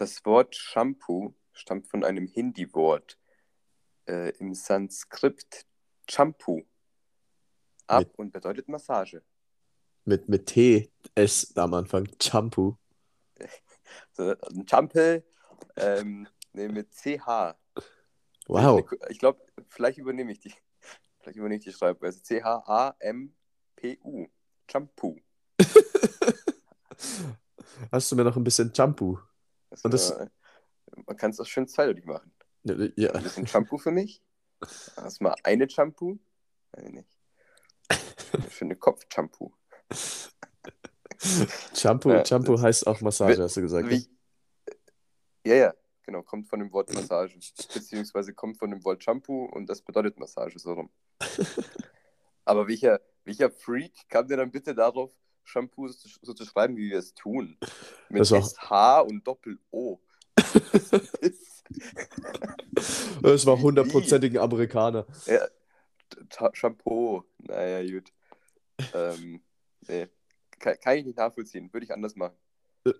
Das Wort Shampoo stammt von einem Hindi-Wort äh, im Sanskrit Champu ab Mit- und bedeutet Massage. Mit, mit T, S am Anfang. Shampoo. So, ein Champel, ähm, nee, mit CH. Wow. Ich glaube, vielleicht übernehme ich die. Vielleicht übernehme ich die Schreibweise. C-H-A-M-P-U. Shampoo. Hast du mir noch ein bisschen Shampoo? Das, Und das- äh, man kann es auch schön zweideutig machen. Ja. Ein bisschen Shampoo für mich. Erstmal eine Shampoo. Nein, nicht. Eine schöne Kopf-Shampoo. Shampoo, Ja, Shampoo heißt auch Massage, Wie- hast du gesagt. ne? Wie, ja, ja, genau. Kommt von dem Wort Massage. Beziehungsweise kommt von dem Wort Shampoo und das bedeutet Massage, so rum. Aber welcher, welcher Freak kam denn dann bitte darauf, Shampoo so, zu- schreiben, wie wir es tun? Mit Das SH und Doppel-O. Das war hundertprozentigen Amerikaner. Ja, Shampoo. Naja, gut. Ähm, nee. Kann, kann ich nicht nachvollziehen. Würde ich anders machen.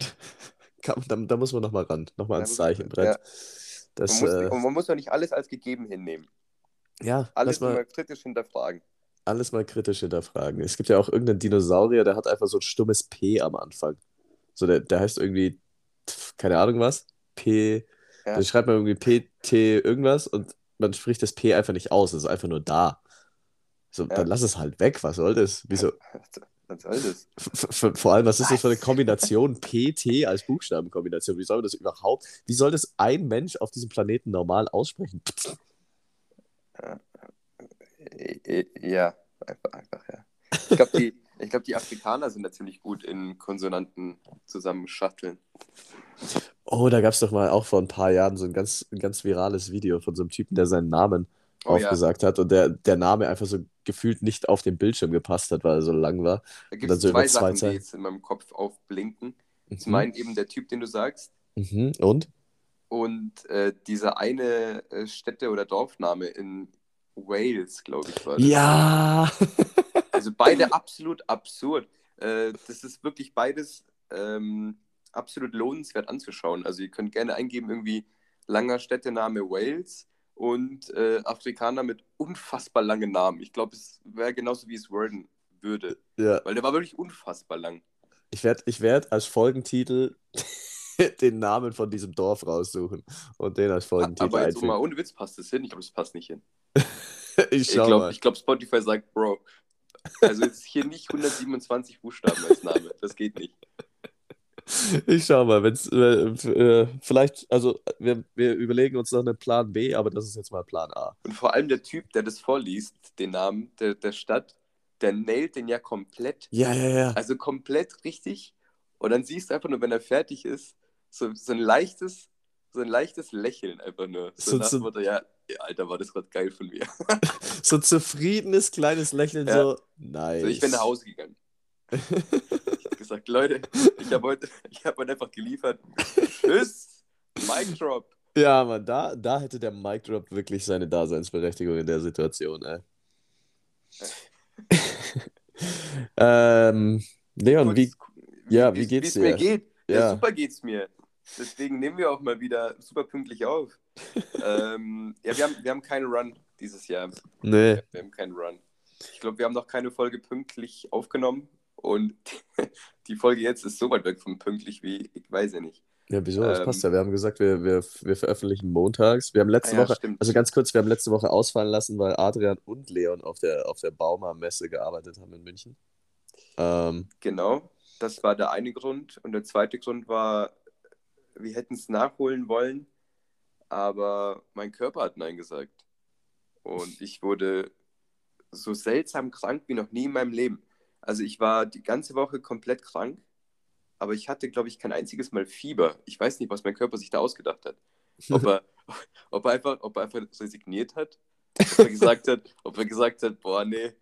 Da, da muss man nochmal ran. Nochmal ans Zeichenbrett. ja. Das, Man muss, äh, man muss doch nicht alles als gegeben hinnehmen. ja, Alles mal, immer kritisch hinterfragen. Alles mal kritisch hinterfragen. Es gibt ja auch irgendeinen Dinosaurier, der hat einfach so ein stummes P am Anfang. So, der, der heißt irgendwie, keine Ahnung was, P, Ja. dann schreibt man irgendwie P, T, irgendwas und man spricht das P einfach nicht aus. Es ist einfach nur da. So, Ja. dann lass es halt weg. Was soll das? Wieso? Was soll das? Vor allem, was ist das für eine? Kombination? PT als Buchstabenkombination. Wie soll man das überhaupt? Wie soll das ein Mensch auf diesem Planeten normal aussprechen? Äh, Ja, einfach, einfach, ja. Ich glaube, die, ich glaub, die Afrikaner sind da ziemlich gut in Konsonanten zusammenschatteln. Oh, da gab es doch mal auch vor ein paar Jahren so ein ganz, ein ganz virales Video von so einem Typen, der seinen Namen Oh ja, aufgesagt hat und der, der Name einfach so gefühlt nicht auf den Bildschirm gepasst hat, weil er so lang war. da gibt es so zwei zwei Sachen, die Zeilen. jetzt in meinem Kopf aufblinken. Zum Mhm. einen eben der Typ, den du sagst, Mhm. Und? und äh, dieser eine äh, Städte- oder Dorfname in Wales, glaube ich, war das. Ja! Also beide absolut absurd. Äh, das ist wirklich beides ähm, absolut lohnenswert anzuschauen. Also ihr könnt gerne eingeben, irgendwie langer Städtename Wales und äh, Afrikaner mit unfassbar langen Namen. Ich glaube, es wäre genauso, wie es worden würde. ja. Weil der war wirklich unfassbar lang. Ich werde ich werd als Folgentitel den Namen von diesem Dorf raussuchen und den als Folgentitel Aber jetzt mal ohne Witz passt das hin. Ich glaube, es passt nicht hin. Ich Ich schau glaube, mal. glaub, Spotify sagt, Bro. Also jetzt hier nicht 127 Buchstaben als Name. Das geht nicht. Ich schau mal, wenn's, äh, äh, vielleicht, also wir, wir überlegen uns noch einen Plan B, aber das ist jetzt mal Plan A. Und vor allem der Typ, der das vorliest, den Namen der, der Stadt, der nailt den ja komplett. Ja, ja, ja. Also komplett richtig. Und dann siehst du einfach nur, wenn er fertig ist, so, so ein leichtes, so ein leichtes Lächeln einfach nur. So, So- nach so- Motto, ja, Alter, war das gerade geil von mir. So ein zufriedenes kleines Lächeln, Ja. so nice. So, ich bin nach Hause gegangen. Ich habe gesagt, Leute, ich habe heute, ich habe heute einfach geliefert. Tschüss, Mic Drop. Ja, Mann, da, da hätte der Mic Drop wirklich seine Daseinsberechtigung in der Situation, ey. ähm, Leon, wie, ja, wie geht's es mir dir? geht. Ja. Ja. super geht's mir. Deswegen nehmen wir auch mal wieder super pünktlich auf. ähm, ja, wir haben, wir haben keinen Run dieses Jahr. nee, Wir haben keinen Run. Ich glaube, wir haben noch keine Folge pünktlich aufgenommen. Und die Folge jetzt ist so weit weg von pünktlich wie, ich weiß ja nicht. ja, wieso? Das Ähm, passt ja. Wir haben gesagt, wir, wir, wir veröffentlichen montags. Wir haben letzte Ah ja, Woche, stimmt. also ganz kurz, wir haben letzte Woche ausfallen lassen, weil Adrian und Leon auf der, auf der Bauma-Messe gearbeitet haben in München. Ähm, Genau, das war der eine Grund. Und der zweite Grund war, wir hätten es nachholen wollen, aber mein Körper hat Nein gesagt. Und ich wurde so seltsam krank wie noch nie in meinem Leben. Also ich war die ganze Woche komplett krank, aber ich hatte, glaube ich, kein einziges Mal Fieber. Ich weiß nicht, was mein Körper sich da ausgedacht hat. Ob er, ob er, einfach, ob er einfach resigniert hat, ob er gesagt hat, ob er gesagt hat, boah, nee,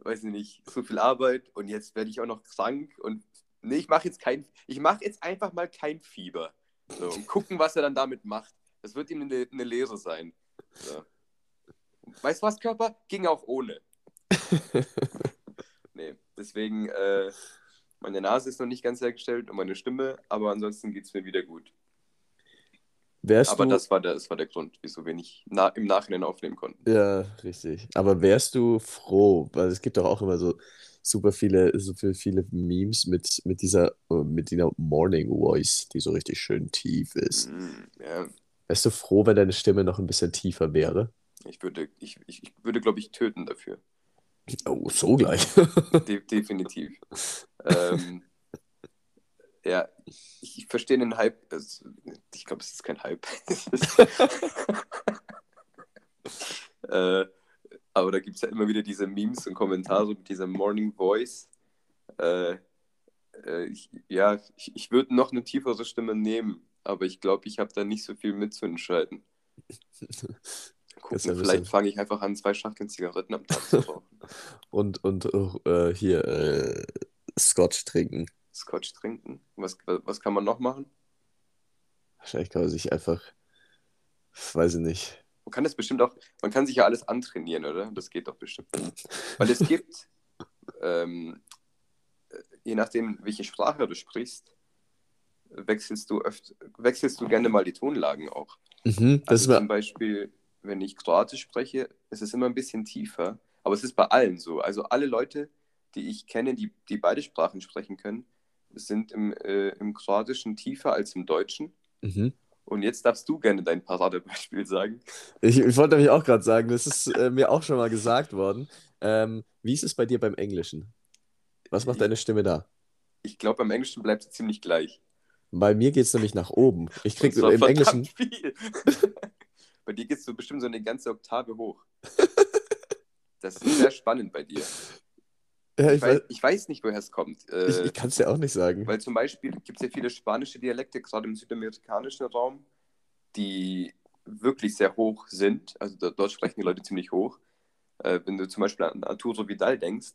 weiß ich nicht, so viel Arbeit und jetzt werde ich auch noch krank und nee, ich mache jetzt kein, ich mache jetzt einfach mal kein Fieber. So, und gucken, was er dann damit macht. Das wird ihm eine, eine Lehre sein. So. Weißt du was, Körper? Ging auch ohne. Nee, deswegen, äh, meine Nase ist noch nicht ganz hergestellt und meine Stimme, aber ansonsten geht es mir wieder gut. Wärst Aber du, das war der, das war der Grund, wieso wir nicht na, im Nachhinein aufnehmen konnten. ja, richtig. Aber wärst du froh, weil es gibt doch auch immer so super viele, so viel, viele Memes mit, mit dieser, äh, mit dieser Morning Voice, die so richtig schön tief ist. Mm, Ja, Wärst du froh, wenn deine Stimme noch ein bisschen tiefer wäre? ich würde, ich, ich, ich würde, glaube ich, töten dafür. Oh, so gleich. De definitiv. ähm, ja, ich, ich verstehe den Hype. Es, ich glaube, es ist kein Hype. Es ist, äh, aber da gibt es ja immer wieder diese Memes und Kommentare mit dieser Morning Voice. Äh, äh, ich, ja, ich, ich würde noch eine tiefere Stimme nehmen, aber ich glaube, ich habe da nicht so viel mitzuentscheiden. Gucken, ja vielleicht fange ich einfach an, zwei Schachteln Zigaretten am Tag zu rauchen. Und, und äh, hier äh, Scotch trinken. Scotch trinken. Was, was kann man noch machen? Wahrscheinlich kann man sich einfach, weiß ich nicht. Man kann das bestimmt auch, man kann sich ja alles antrainieren, oder? Das geht doch bestimmt. Weil es gibt, ähm, äh, je nachdem, welche Sprache du sprichst, wechselst du öfter, wechselst du gerne mal die Tonlagen auch. Mhm, das Also ist zum Beispiel, wenn ich Kroatisch spreche, ist es immer ein bisschen tiefer, aber es ist bei allen so. Also alle Leute, die ich kenne, die, die beide Sprachen sprechen können, sind im, äh, im Kroatischen tiefer als im Deutschen. mhm. Und jetzt darfst du gerne dein Paradebeispiel sagen. Ich, ich wollte nämlich auch gerade sagen, das ist äh, mir auch schon mal gesagt worden. Ähm, wie ist es bei dir beim Englischen? Was macht deine Stimme da? Ich glaube, beim Englischen bleibt sie ziemlich gleich. Bei mir geht es nämlich nach oben. Ich krieg im Englischen. viel. bei dir gehst du bestimmt so eine ganze Oktave hoch. Das ist sehr spannend bei dir. Ja, Ich ich weiß, ich weiß nicht, woher es kommt. Äh, ich, ich kann es dir auch nicht sagen. Weil zum Beispiel gibt es ja viele spanische Dialekte, gerade im südamerikanischen Raum, die wirklich sehr hoch sind. Also da, dort sprechen die Leute ziemlich hoch. Äh, wenn du zum Beispiel an Arturo Vidal denkst,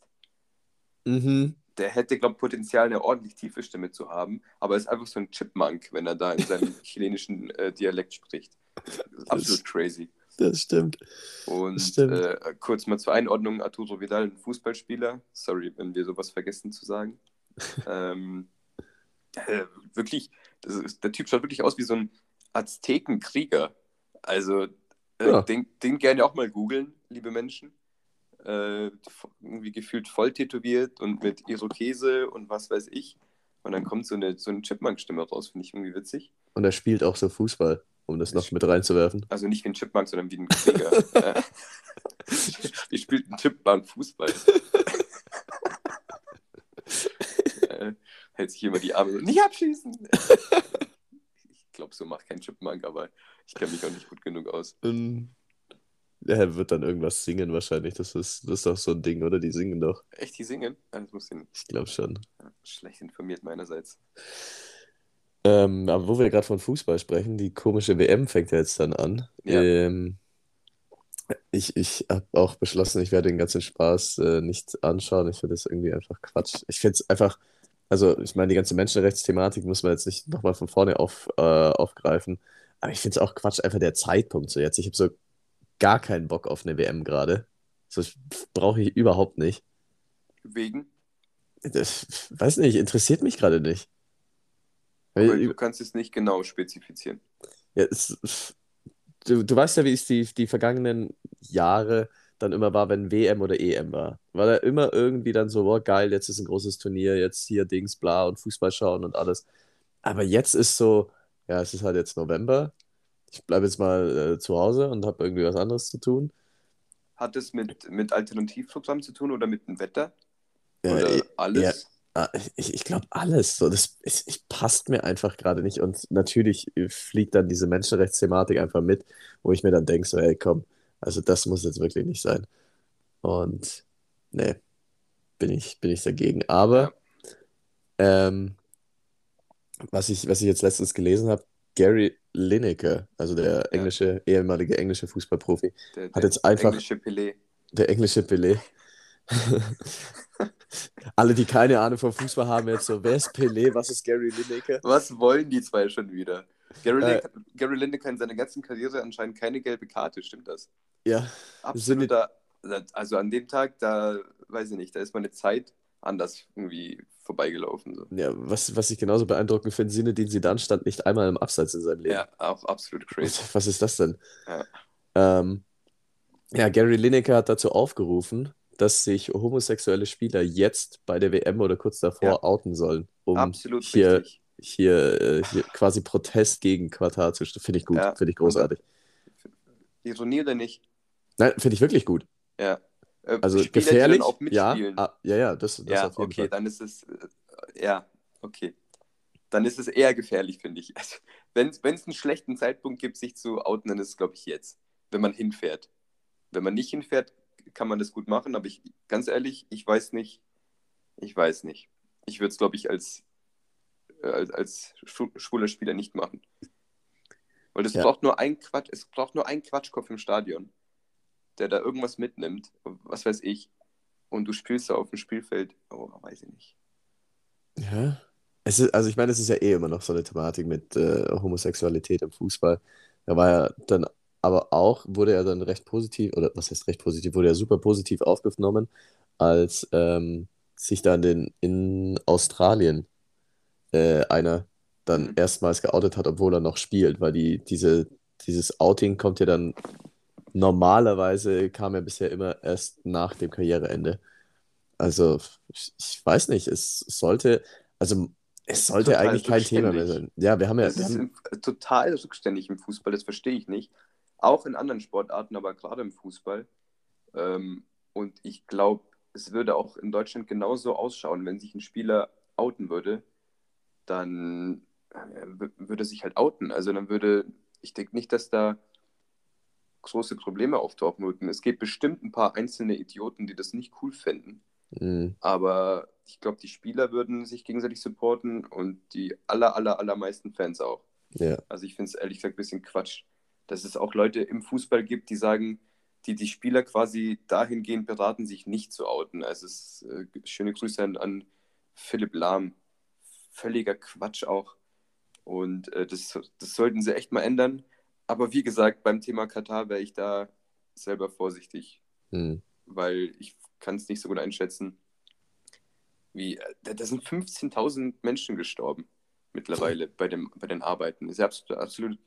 Mhm. der hätte, glaube ich, Potenzial, eine ordentlich tiefe Stimme zu haben, aber ist einfach so ein Chipmunk, wenn er da in seinem chilenischen äh, Dialekt spricht. Absolut crazy. Das stimmt. Und Stimmt. äh, kurz mal zur Einordnung: Arturo Vidal, ein Fußballspieler. Sorry, wenn wir sowas vergessen zu sagen. ähm, äh, wirklich, das ist, der Typ schaut wirklich aus wie so ein Aztekenkrieger. Also, äh, Ja. den, den gerne auch mal googeln, liebe Menschen. Äh, irgendwie gefühlt voll tätowiert und mit Irokese und was weiß ich. Und dann kommt so eine, so eine Chipmunk-Stimme raus, finde ich irgendwie witzig. Und er spielt auch so Fußball, um das noch mit reinzuwerfen. Also nicht wie ein Chipmunk, sondern wie ein Krieger. Äh, Wie spielt ein Chipmunk Fußball? äh, hält sich immer die Arme und nicht abschießen. ich glaube, so macht kein Chipmunk, aber ich kenne mich auch nicht gut genug aus. Ähm, Er wird dann irgendwas singen wahrscheinlich. Das ist, das ist doch so ein Ding, oder? Die singen doch. Echt, die singen? Ich nicht. Ich glaube schon. Schlecht informiert meinerseits. Ähm, aber wo wir gerade von Fußball sprechen, die komische WM fängt ja jetzt dann an. Ja. Ähm, ich ich habe auch beschlossen, ich werde den ganzen Spaß äh, nicht anschauen. Ich finde das irgendwie einfach Quatsch. Ich finde es einfach, also ich meine, die ganze Menschenrechtsthematik muss man jetzt nicht nochmal von vorne auf, äh, aufgreifen. Aber ich finde es auch Quatsch, einfach der Zeitpunkt so jetzt. Ich habe so gar keinen Bock auf eine WM gerade. So brauche ich überhaupt nicht. Wegen? Das, weiß nicht, interessiert mich gerade nicht. Weil- Aber du kannst es nicht genau spezifizieren. Ja, es, du, du weißt ja, wie es die, die vergangenen Jahre dann immer war, wenn WM oder EM war. War da immer irgendwie dann so, boah, geil, jetzt ist ein großes Turnier, jetzt hier Dings, bla und Fußball schauen und alles. Aber jetzt ist so, ja, es ist halt jetzt November. Ich bleibe jetzt mal äh, zu Hause und habe irgendwie was anderes zu tun. Hat es mit, mit Alternativprogramm zu tun oder mit dem Wetter? Ja, Oder eh, alles? Ah, Ich, ich glaube alles. So, das es, es passt mir einfach gerade nicht. Und natürlich äh, fliegt dann diese Menschenrechtsthematik einfach mit, wo ich mir dann denke, so, ey, komm, also das muss jetzt wirklich nicht sein. Und nee, bin ich, bin ich dagegen. Aber ähm, was ich, was ich jetzt letztens gelesen habe, Gary Lineker, also der englische, ehemalige englische Fußballprofi, Der, hat der jetzt einfach- englische Pelé. der englische Pelé. Alle, die keine Ahnung vom Fußball haben, jetzt so, wer ist Pelé, was ist Gary Lineker? Was wollen die zwei schon wieder? Gary, Äh. Lineker, Gary Lineker in seiner ganzen Karriere anscheinend keine gelbe Karte, stimmt das? Ja, Absoluter, also an dem Tag, da weiß ich nicht, da ist meine Zeit anders irgendwie vorbeigelaufen. So. Ja, was, was ich genauso beeindruckend finde, Sinne, sie dann stand nicht einmal im Abseits in seinem Leben. Ja, auch absolut crazy. Was, was ist das denn? Ja. Ähm, ja, Gary Lineker hat dazu aufgerufen, dass sich homosexuelle Spieler jetzt bei der WM oder kurz davor Ja. outen sollen, um Absolut hier, richtig. hier, äh, hier quasi Protest gegen Katar zu Finde ich gut, Ja. finde ich großartig. Ironie oder nicht? Nein, finde ich wirklich gut. Ja. Äh, Also Spieler, gefährlich, auch ja, mitspielen. ah, ja, ja, das, das ja, auf jeden okay, Fall. dann ist es, äh, ja, okay. Dann ist es eher gefährlich, finde ich. Also, wenn es einen schlechten Zeitpunkt gibt, sich zu outen, dann ist es, glaube ich, jetzt, wenn man hinfährt. Wenn man nicht hinfährt, kann man das gut machen, aber ich, ganz ehrlich, ich weiß nicht, ich weiß nicht. Ich würde es, glaube ich, als, äh, als, als schwu- schwuler Spieler nicht machen. Weil es Ja. braucht nur ein Quatsch, es braucht nur einen Quatschkopf im Stadion, der da irgendwas mitnimmt, was weiß ich, und du spielst da auf dem Spielfeld, oh, weiß ich nicht. Ja. Es ist, also ich meine, es ist ja eh immer noch so eine Thematik mit äh, Homosexualität im Fußball. Da war ja dann aber auch, wurde er dann recht positiv, oder was heißt recht positiv, wurde er super positiv aufgenommen, als ähm, sich dann in, in Australien äh, einer dann Mhm. erstmals geoutet hat, obwohl er noch spielt, weil die, diese, dieses Outing kommt ja dann normalerweise kam er bisher immer erst nach dem Karriereende. Also, ich, ich weiß nicht, es sollte, also es sollte Total eigentlich kein Thema mehr sein. Ja, wir haben ja, Das wir ist haben, total rückständig im Fußball, das verstehe ich nicht. Auch in anderen Sportarten, aber gerade im Fußball. Ähm, und ich glaube, es würde auch in Deutschland genauso ausschauen, wenn sich ein Spieler outen würde, dann äh, würde er sich halt outen. Also dann würde, ich denke nicht, dass da große Probleme auftauchen würden. Es gibt bestimmt ein paar einzelne Idioten, die das nicht cool fänden. mh, Aber ich glaube, die Spieler würden sich gegenseitig supporten und die aller, aller, allermeisten Fans auch. ja, Also ich finde es ehrlich gesagt ein bisschen Quatsch, dass es auch Leute im Fußball gibt, die sagen, die die Spieler quasi dahingehend beraten, sich nicht zu outen. Also es äh, schöne Grüße an, an Philipp Lahm. Völliger Quatsch auch. Und äh, das, das sollten sie echt mal ändern. Aber wie gesagt, beim Thema Katar wäre ich da selber vorsichtig mh, weil ich kann es nicht so gut einschätzen. Wie, äh, da, da sind 15.000 Menschen gestorben mittlerweile bei, dem, bei den Arbeiten. Das ist ja absolut, absolut,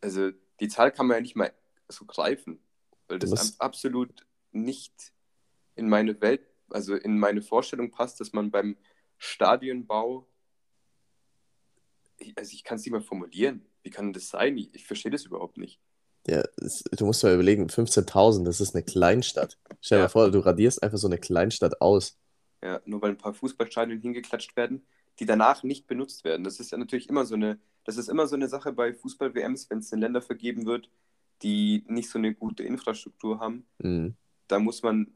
also die Zahl kann man ja nicht mal so greifen, weil das ab- absolut nicht in meine Welt, also in meine Vorstellung passt, dass man beim Stadionbau, also ich kann es nicht mal formulieren. Wie kann das sein? Ich, ich verstehe das überhaupt nicht. ja, es, du musst mal überlegen, 15.000, das ist eine Kleinstadt. Stell dir Ja. mal vor, du radierst einfach so eine Kleinstadt aus. Ja, nur weil ein paar Fußballstadien hingeklatscht werden, die danach nicht benutzt werden. Das ist ja natürlich immer so eine, das ist immer so eine Sache bei Fußball-WMs, wenn es in Länder vergeben wird, die nicht so eine gute Infrastruktur haben. Mh, Da muss man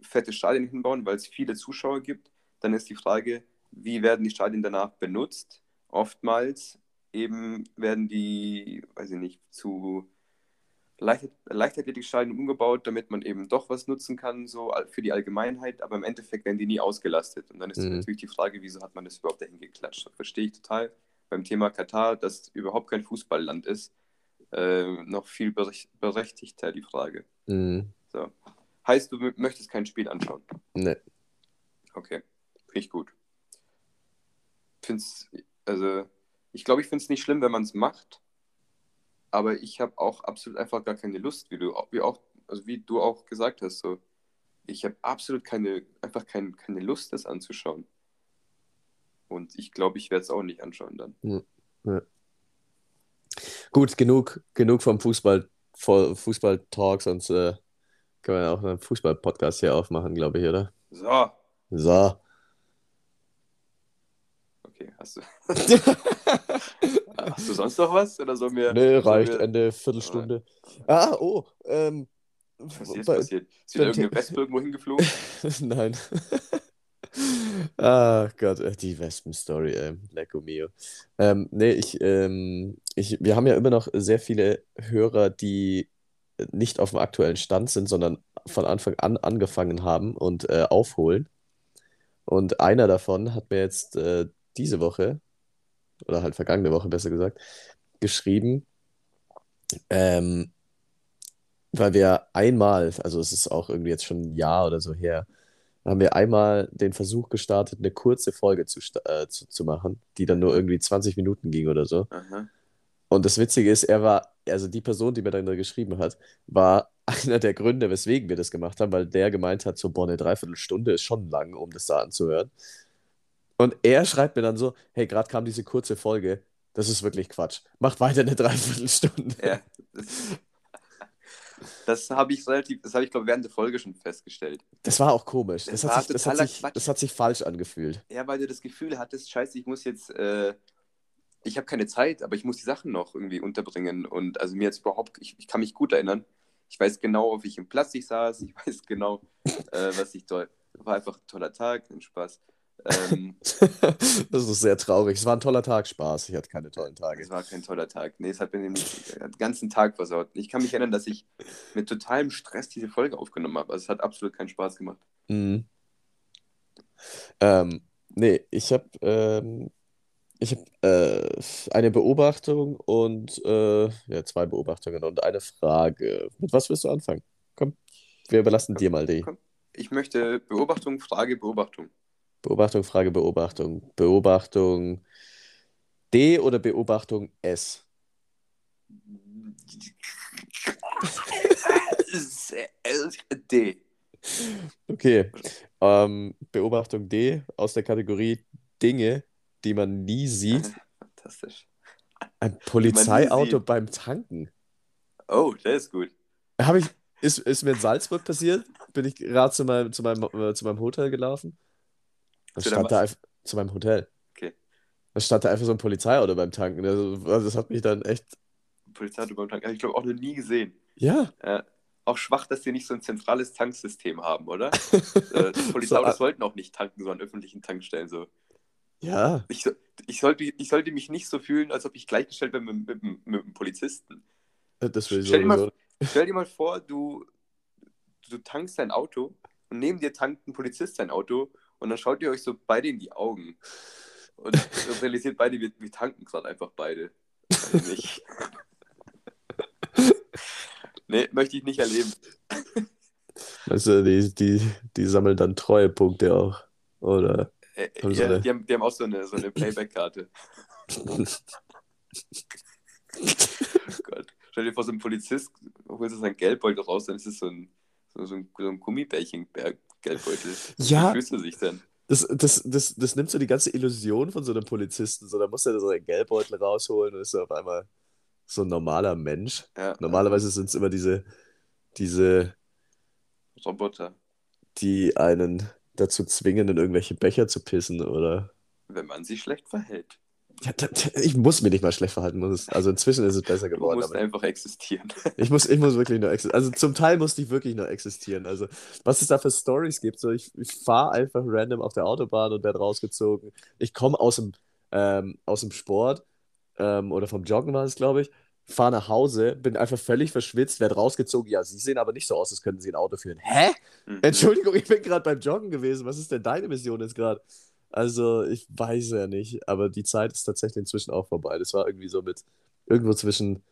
fette Stadien hinbauen, weil es viele Zuschauer gibt. Dann ist die Frage, wie werden die Stadien danach benutzt? Oftmals eben werden die, weiß ich nicht, zu Leichtathletikstadien umgebaut, damit man eben doch was nutzen kann, so für die Allgemeinheit, aber im Endeffekt werden die nie ausgelastet. Und dann ist Mhm. natürlich die Frage, wieso hat man das überhaupt dahin geklatscht? Das verstehe ich total. Beim Thema Katar, das überhaupt kein Fußballland ist, äh, noch viel berech berechtigter die Frage. mh, So. Heißt, du möchtest kein Spiel anschauen? ne, Okay, finde ich gut. Find's, also, ich glaube, ich finde es nicht schlimm, wenn man es macht, aber ich habe auch absolut einfach gar keine Lust, wie du, wie auch, also wie du auch gesagt hast, so. Ich habe absolut keine, einfach kein, keine Lust, das anzuschauen. Und ich glaube, ich werde es auch nicht anschauen dann. Gut, genug, genug vom Fußball, Fußball-Talk, sonst äh, können wir ja auch einen Fußball-Podcast hier aufmachen, glaube ich, oder? So, So. okay, hast du, hast du sonst noch was? Oder sollen wir. Nee, reicht, wir- Ende, Viertelstunde. Ah, oh, ähm, Was ist jetzt bei- passiert? Ist wieder irgendeine Wespe irgendwo hingeflogen? Nein. Ah Gott, äh, die Wespen-Story, ey. Lecco mio. Ähm, nee, ich, ähm, ich, wir haben ja immer noch sehr viele Hörer, die nicht auf dem aktuellen Stand sind, sondern von Anfang an angefangen haben und äh, aufholen. Und einer davon hat mir jetzt äh, diese Woche, oder halt vergangene Woche besser gesagt, geschrieben, ähm, weil wir einmal, also es ist auch irgendwie jetzt schon ein Jahr oder so her, haben wir einmal den Versuch gestartet, eine kurze Folge zu, äh, zu, zu machen, die dann nur irgendwie 20 Minuten ging oder so. Aha. Und das Witzige ist, er war, also die Person, die mir dann da geschrieben hat, war einer der Gründe, weswegen wir das gemacht haben, weil der gemeint hat, so, boah, eine Dreiviertelstunde ist schon lang, um das da anzuhören. Und er schreibt mir dann so, hey, gerade kam diese kurze Folge, das ist wirklich Quatsch. Macht weiter eine Dreiviertelstunde. Ja, das, habe ich relativ, das habe ich glaube während der Folge schon festgestellt. Das war auch komisch. Das Das, hat sich, das, hat sich, das hat sich falsch angefühlt. Ja, weil du das Gefühl hattest, scheiße, ich muss jetzt, äh, ich habe keine Zeit, aber ich muss die Sachen noch irgendwie unterbringen. Und also mir jetzt überhaupt, ich, ich kann mich gut erinnern. Ich weiß genau, auf welchem Platz ich saß. Ich weiß genau, äh, was ich dort. War einfach ein toller Tag, ein Spaß. Ähm, Das ist sehr traurig. Es war ein toller Tag, Spaß. Ich hatte keine tollen es Tage. war kein toller Tag. Nee, es hat mir den ganzen Tag versaut. Ich kann mich erinnern, dass ich mit totalem Stress diese Folge aufgenommen habe. Also es hat absolut keinen Spaß gemacht. Mhm. Ähm, nee, ich habe ähm, ich hab, äh, eine Beobachtung und äh, ja, zwei Beobachtungen und eine Frage. Mit was willst du anfangen? Komm, wir überlassen dir mal die Komm. Ich möchte Beobachtung, Frage, Beobachtung. Beobachtung, Frage, Beobachtung. Beobachtung D oder Beobachtung S? D. Okay. Ähm, Beobachtung D aus der Kategorie Dinge, die man nie sieht. Fantastisch. Ein Polizeiauto beim Tanken. Oh, der ist gut. Habe ich, ist, ist mir in Salzburg passiert, bin ich gerade zu meinem, zu meinem, äh, zu meinem Hotel gelaufen. Da Zu stand da einfach, zu meinem Hotel. Okay. Da stand da einfach so ein Polizeiauto beim Tanken. Also, also das hat mich dann echt. Polizeiauto beim Tank. Habe ich glaube auch noch nie gesehen. Ja. Äh, auch schwach, dass die nicht so ein zentrales Tanksystem haben, oder? äh, die Polizeiautos So, sollten auch nicht tanken, so an öffentlichen Tankstellen. So. Ja. Ich, ich, sollte, ich sollte mich nicht so fühlen, als ob ich gleichgestellt bin mit, mit, mit, mit einem Polizisten. Das will ich Stell dir mal-. Stell dir mal vor, du, du tankst dein Auto und neben dir tankt ein Polizist sein Auto und dann schaut ihr euch so beide in die Augen und realisiert beide, wir, wir tanken gerade einfach beide. Also nicht. nee, möchte ich nicht erleben. Weißt du, die, die, die sammeln dann Treuepunkte auch. Oder? Äh, Haben ja, eine- die, haben, die haben auch so eine, so eine Playback-Karte. Oh Gott. Stell dir vor, so ein Polizist holt so sein Geldbeutel raus, dann ist es so ein, so, so ein, so ein Gummibärchen-Geldbeutel. Ja. Wie fühlst du dich denn? Das, das, das, das nimmt so die ganze Illusion von so einem Polizisten. So, da muss er so einen Geldbeutel rausholen und ist so auf einmal so ein normaler Mensch. Ja, Normalerweise sind es immer diese, diese, Roboter. die einen dazu zwingen, in irgendwelche Becher zu pissen, oder? Wenn man sich schlecht verhält. Ich muss mich nicht mal schlecht verhalten. Muss es, also inzwischen ist es besser Du geworden. musst Aber einfach existieren. ich muss, ich muss wirklich nur existieren. Also zum Teil musste ich wirklich nur existieren. Also was es da für Stories gibt. So, ich ich fahre einfach random auf der Autobahn und werde rausgezogen. Ich komme aus dem, ähm, aus dem Sport ähm, oder vom Joggen war es, glaube ich. Fahre nach Hause, bin einfach völlig verschwitzt, werde rausgezogen. Ja, Sie sehen aber nicht so aus, als könnten Sie ein Auto führen. Hä? Mhm. Entschuldigung, ich bin gerade beim Joggen gewesen. Was ist denn deine Mission jetzt gerade? Also, ich weiß ja nicht, aber die Zeit ist tatsächlich inzwischen auch vorbei. Das war irgendwie so mit irgendwo zwischen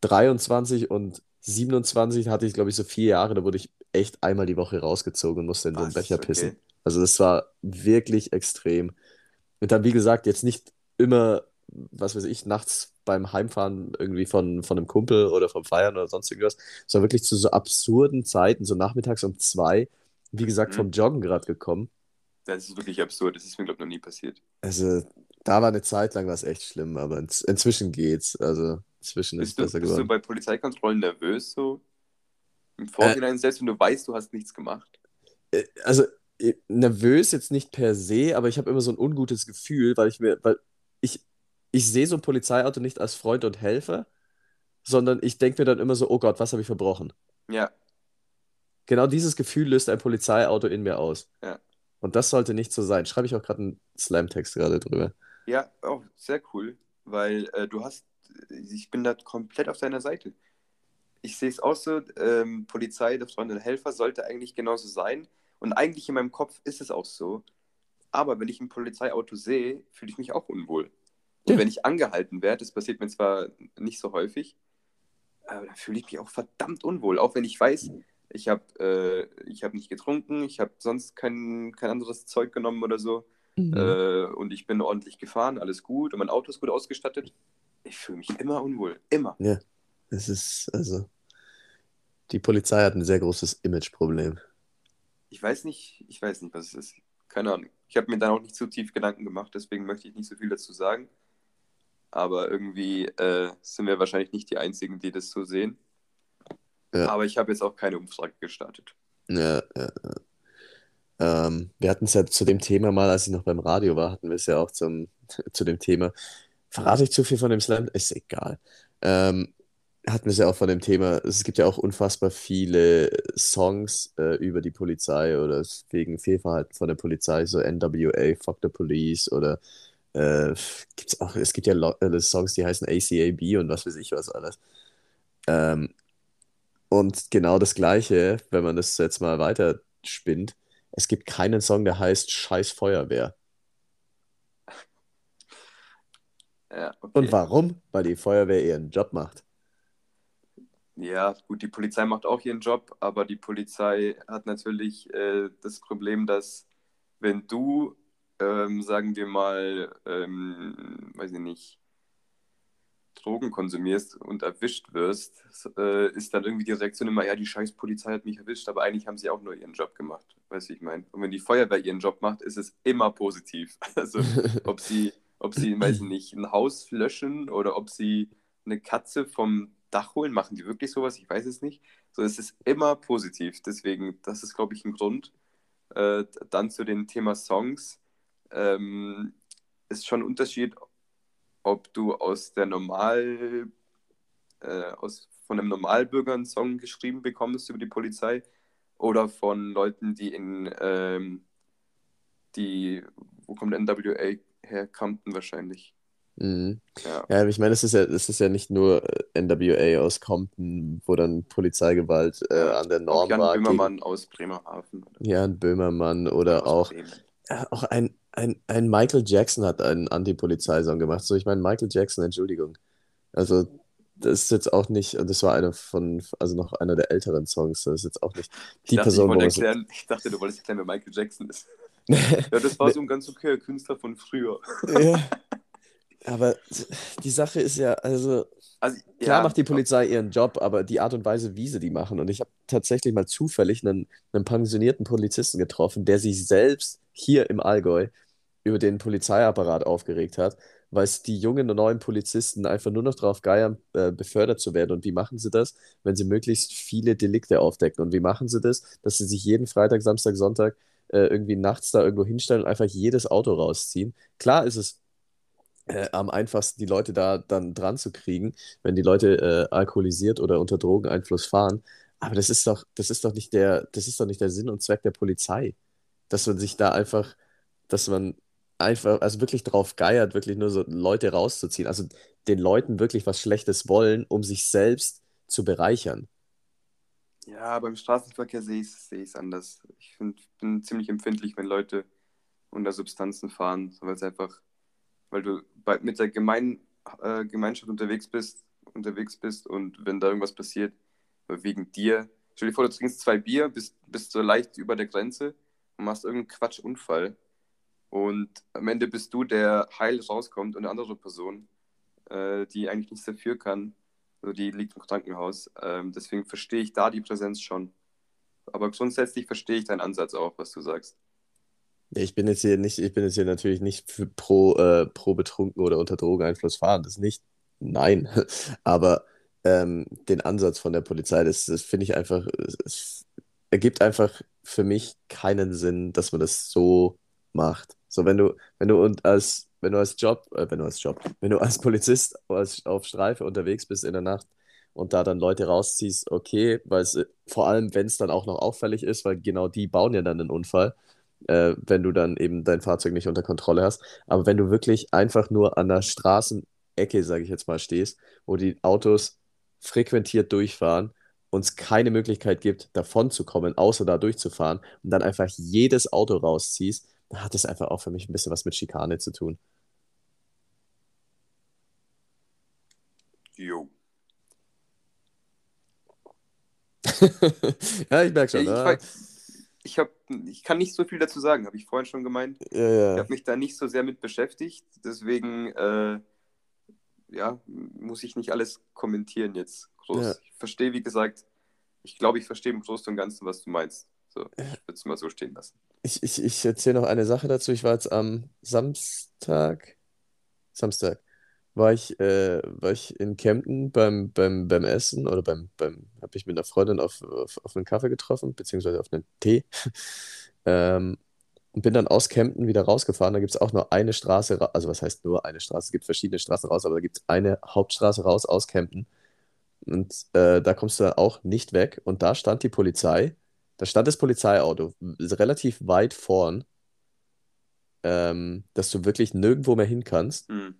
23 und 27 hatte ich, glaube ich, so vier Jahre. Da wurde ich echt einmal die Woche rausgezogen und musste in so einen Was? Becher Okay. pissen. Also, das war wirklich extrem. Und dann, wie gesagt, jetzt nicht immer, was weiß ich, nachts beim Heimfahren irgendwie von, von einem Kumpel oder vom Feiern oder sonst irgendwas, sondern wirklich zu so absurden Zeiten, so nachmittags um zwei, wie gesagt, Mhm. vom Joggen gerade gekommen. Das ist wirklich absurd. Das ist mir, glaube ich, noch nie passiert. Also, da war eine Zeit lang was echt schlimm, aber in, inzwischen geht's. Also, inzwischen ist es Bist du, besser bist du geworden. bei Polizeikontrollen nervös so? Äh. Im Vorhinein, selbst wenn du weißt, du hast nichts gemacht? Äh, Also, äh, nervös jetzt nicht per se, aber ich habe immer so ein ungutes Gefühl, weil ich mir, weil ich, ich sehe so ein Polizeiauto nicht als Freund und Helfer, sondern ich denke mir dann immer so, oh Gott, was habe ich verbrochen? Ja, Genau dieses Gefühl löst ein Polizeiauto in mir aus. Ja. Und das sollte nicht so sein. Schreibe ich auch gerade einen Slam-Text gerade drüber. ja, auch sehr cool, weil äh, du hast, ich bin da komplett auf deiner Seite. Ich sehe es auch so, ähm, Polizei, der Freund und Helfer sollte eigentlich genauso sein. Und eigentlich in meinem Kopf ist es auch so. Aber wenn ich ein Polizeiauto sehe, fühle ich mich auch unwohl. Und Ja. wenn ich angehalten werde, das passiert mir zwar nicht so häufig, aber dann fühle ich mich auch verdammt unwohl. Auch wenn ich weiß, Ich habe äh, ich hab nicht getrunken, ich habe sonst kein, kein anderes Zeug genommen oder so. Mhm. Äh, und ich bin ordentlich gefahren, alles gut und mein Auto ist gut ausgestattet. Ich fühle mich immer unwohl, immer. Ja, es ist, also, die Polizei hat ein sehr großes Imageproblem. Ich weiß nicht, ich weiß nicht, was es ist. Keine Ahnung. Ich habe mir da auch nicht zu tief Gedanken gemacht, deswegen möchte ich nicht so viel dazu sagen. Aber irgendwie äh, sind wir wahrscheinlich nicht die Einzigen, die das so sehen. Ja. Aber ich habe jetzt auch keine Umfrage gestartet. Ja, ja, ja. Ähm, wir hatten es ja zu dem Thema mal, als ich noch beim Radio war, hatten wir es ja auch zum, zu dem Thema. Verrate ich zu viel von dem Slam? Ist egal. Ähm, hatten wir es ja auch von dem Thema. Es gibt ja auch unfassbar viele Songs äh, über die Polizei oder wegen Fehlverhalten von der Polizei, so NWA, Fuck the Police oder äh, gibt's auch, es gibt ja äh, Songs, die heißen ACAB und was weiß ich was alles. Ähm, und genau das Gleiche, wenn man das jetzt mal weiter spinnt, es gibt keinen Song, der heißt Scheiß Feuerwehr. Ja, okay. Und warum? Weil die Feuerwehr ihren Job macht. Ja, gut, die Polizei macht auch ihren Job, aber die Polizei hat natürlich äh, das Problem, dass wenn du, ähm, sagen wir mal, ähm, weiß ich nicht, Drogen konsumierst und erwischt wirst, äh, ist dann irgendwie die Reaktion immer, ja, die scheiß Polizei hat mich erwischt, aber eigentlich haben sie auch nur ihren Job gemacht. Weißt du, ich meine? Und wenn die Feuerwehr ihren Job macht, ist es immer positiv. Also, ob sie, ob sie, weiß ich nicht, ein Haus löschen oder ob sie eine Katze vom Dach holen, machen die wirklich sowas? Ich weiß es nicht. So, es ist immer positiv. Deswegen, das ist, glaube ich, ein Grund. Äh, dann zu dem Thema Songs. Ähm, ist schon ein Unterschied, ob du aus der Normal, äh, aus, von einem Normalbürger einen Song geschrieben bekommst über die Polizei oder von Leuten, die in, ähm, die, wo kommt NWA her? Compton wahrscheinlich. Mhm. Ja. Ja, ich meine, es ist ja, es ist ja nicht nur äh, NWA aus Compton, wo dann Polizeigewalt äh, an der Auch Norm Jan war, gegen Böhmermann aus Bremerhaven. Oder Jan Böhmermann oder aus auch, Bremen. äh, auch ein, ein, ein Michael Jackson hat einen Anti-Polizei-Song gemacht. So, ich meine, Michael Jackson, Entschuldigung. Also, das ist jetzt auch nicht, und das war einer von, also noch einer der älteren Songs, das ist jetzt auch nicht Ich die dachte, ich Person, wollte wo es. erklären, ich dachte, du wolltest erklären, wer Michael Jackson ist. Ja, das war so ein ganz okayer Künstler von früher. Ja, aber die Sache ist ja, also. Also, Klar ja, macht die Polizei ihren Job, aber die Art und Weise, wie sie die machen. Und ich habe tatsächlich mal zufällig einen, einen pensionierten Polizisten getroffen, der sich selbst hier im Allgäu über den Polizeiapparat aufgeregt hat, weil es die jungen und neuen Polizisten einfach nur noch darauf geiern, äh, befördert zu werden. Und wie machen sie das? Wenn sie möglichst viele Delikte aufdecken. Und wie machen sie das? Dass sie sich jeden Freitag, Samstag, Sonntag äh, irgendwie nachts da irgendwo hinstellen und einfach jedes Auto rausziehen. Klar ist es äh, am einfachsten, die Leute da dann dran zu kriegen, wenn die Leute äh, alkoholisiert oder unter Drogeneinfluss fahren. Aber das ist doch, das ist doch nicht der, das ist doch nicht der Sinn und Zweck der Polizei, dass man sich da einfach, dass man einfach, also wirklich drauf geiert, wirklich nur so Leute rauszuziehen, also den Leuten wirklich was Schlechtes wollen, um sich selbst zu bereichern. Ja, beim Straßenverkehr sehe ich es ich's anders. Ich find, bin ziemlich empfindlich, wenn Leute unter Substanzen fahren, weil es einfach, weil du bei, mit der Gemein, äh, Gemeinschaft unterwegs bist, unterwegs bist und wenn da irgendwas passiert, wegen dir, stell dir vor, du trinkst zwei Bier, bist, bist so leicht über der Grenze und machst irgendeinen Quatschunfall und am Ende bist du, der heil rauskommt und eine andere Person, äh, die eigentlich nichts dafür kann, also die liegt im Krankenhaus. Ähm, deswegen verstehe ich da die Präsenz schon. Aber grundsätzlich verstehe ich deinen Ansatz auch, was du sagst. Ich bin jetzt hier nicht, ich bin jetzt hier natürlich nicht für pro, äh, pro betrunken oder unter Drogeneinfluss fahren, das nicht. Nein. Aber ähm, den Ansatz von der Polizei, das, das finde ich einfach, es, es ergibt einfach für mich keinen Sinn, dass man das so macht. So, wenn du, wenn du und als, wenn du als Job, äh, wenn du als Job, wenn du als Polizist als, auf Streife unterwegs bist in der Nacht und da dann Leute rausziehst, okay, weil es, äh, vor allem, wenn es dann auch noch auffällig ist, weil genau die bauen ja dann einen Unfall, äh, wenn du dann eben dein Fahrzeug nicht unter Kontrolle hast. Aber wenn du wirklich einfach nur an der Straßenecke, sage ich jetzt mal, stehst, wo die Autos frequentiert durchfahren und es keine Möglichkeit gibt, davon zu kommen, außer da durchzufahren und dann einfach jedes Auto rausziehst, dann hat es einfach auch für mich ein bisschen was mit Schikane zu tun. Jo. ja, ich merke schon. Ich, Ja, weiß- ich, hab, ich kann nicht so viel dazu sagen, habe ich vorhin schon gemeint. ja, Ich ja. habe mich da nicht so sehr mit beschäftigt, deswegen äh, ja, muss ich nicht alles kommentieren jetzt groß. Ja. Ich verstehe, wie gesagt, ich glaube, ich verstehe im Großen und Ganzen, was du meinst. So, ich würde es mal so stehen lassen. Ich, ich, ich erzähle noch eine Sache dazu. Ich war jetzt am Samstag, Samstag, war ich, äh, war ich in Kempten beim, beim, beim Essen oder beim, beim, habe ich mit einer Freundin auf, auf, auf einen Kaffee getroffen, beziehungsweise auf einen Tee. Ähm, und bin dann aus Kempten wieder rausgefahren. Da gibt es auch nur eine Straße, ra- also was heißt nur eine Straße? Es gibt verschiedene Straßen raus, aber da gibt es eine Hauptstraße raus aus Kempten. Und äh, da kommst du dann auch nicht weg. Und da stand die Polizei. Da stand das Polizeiauto relativ weit vorn, ähm, dass du wirklich nirgendwo mehr hin kannst, Hm.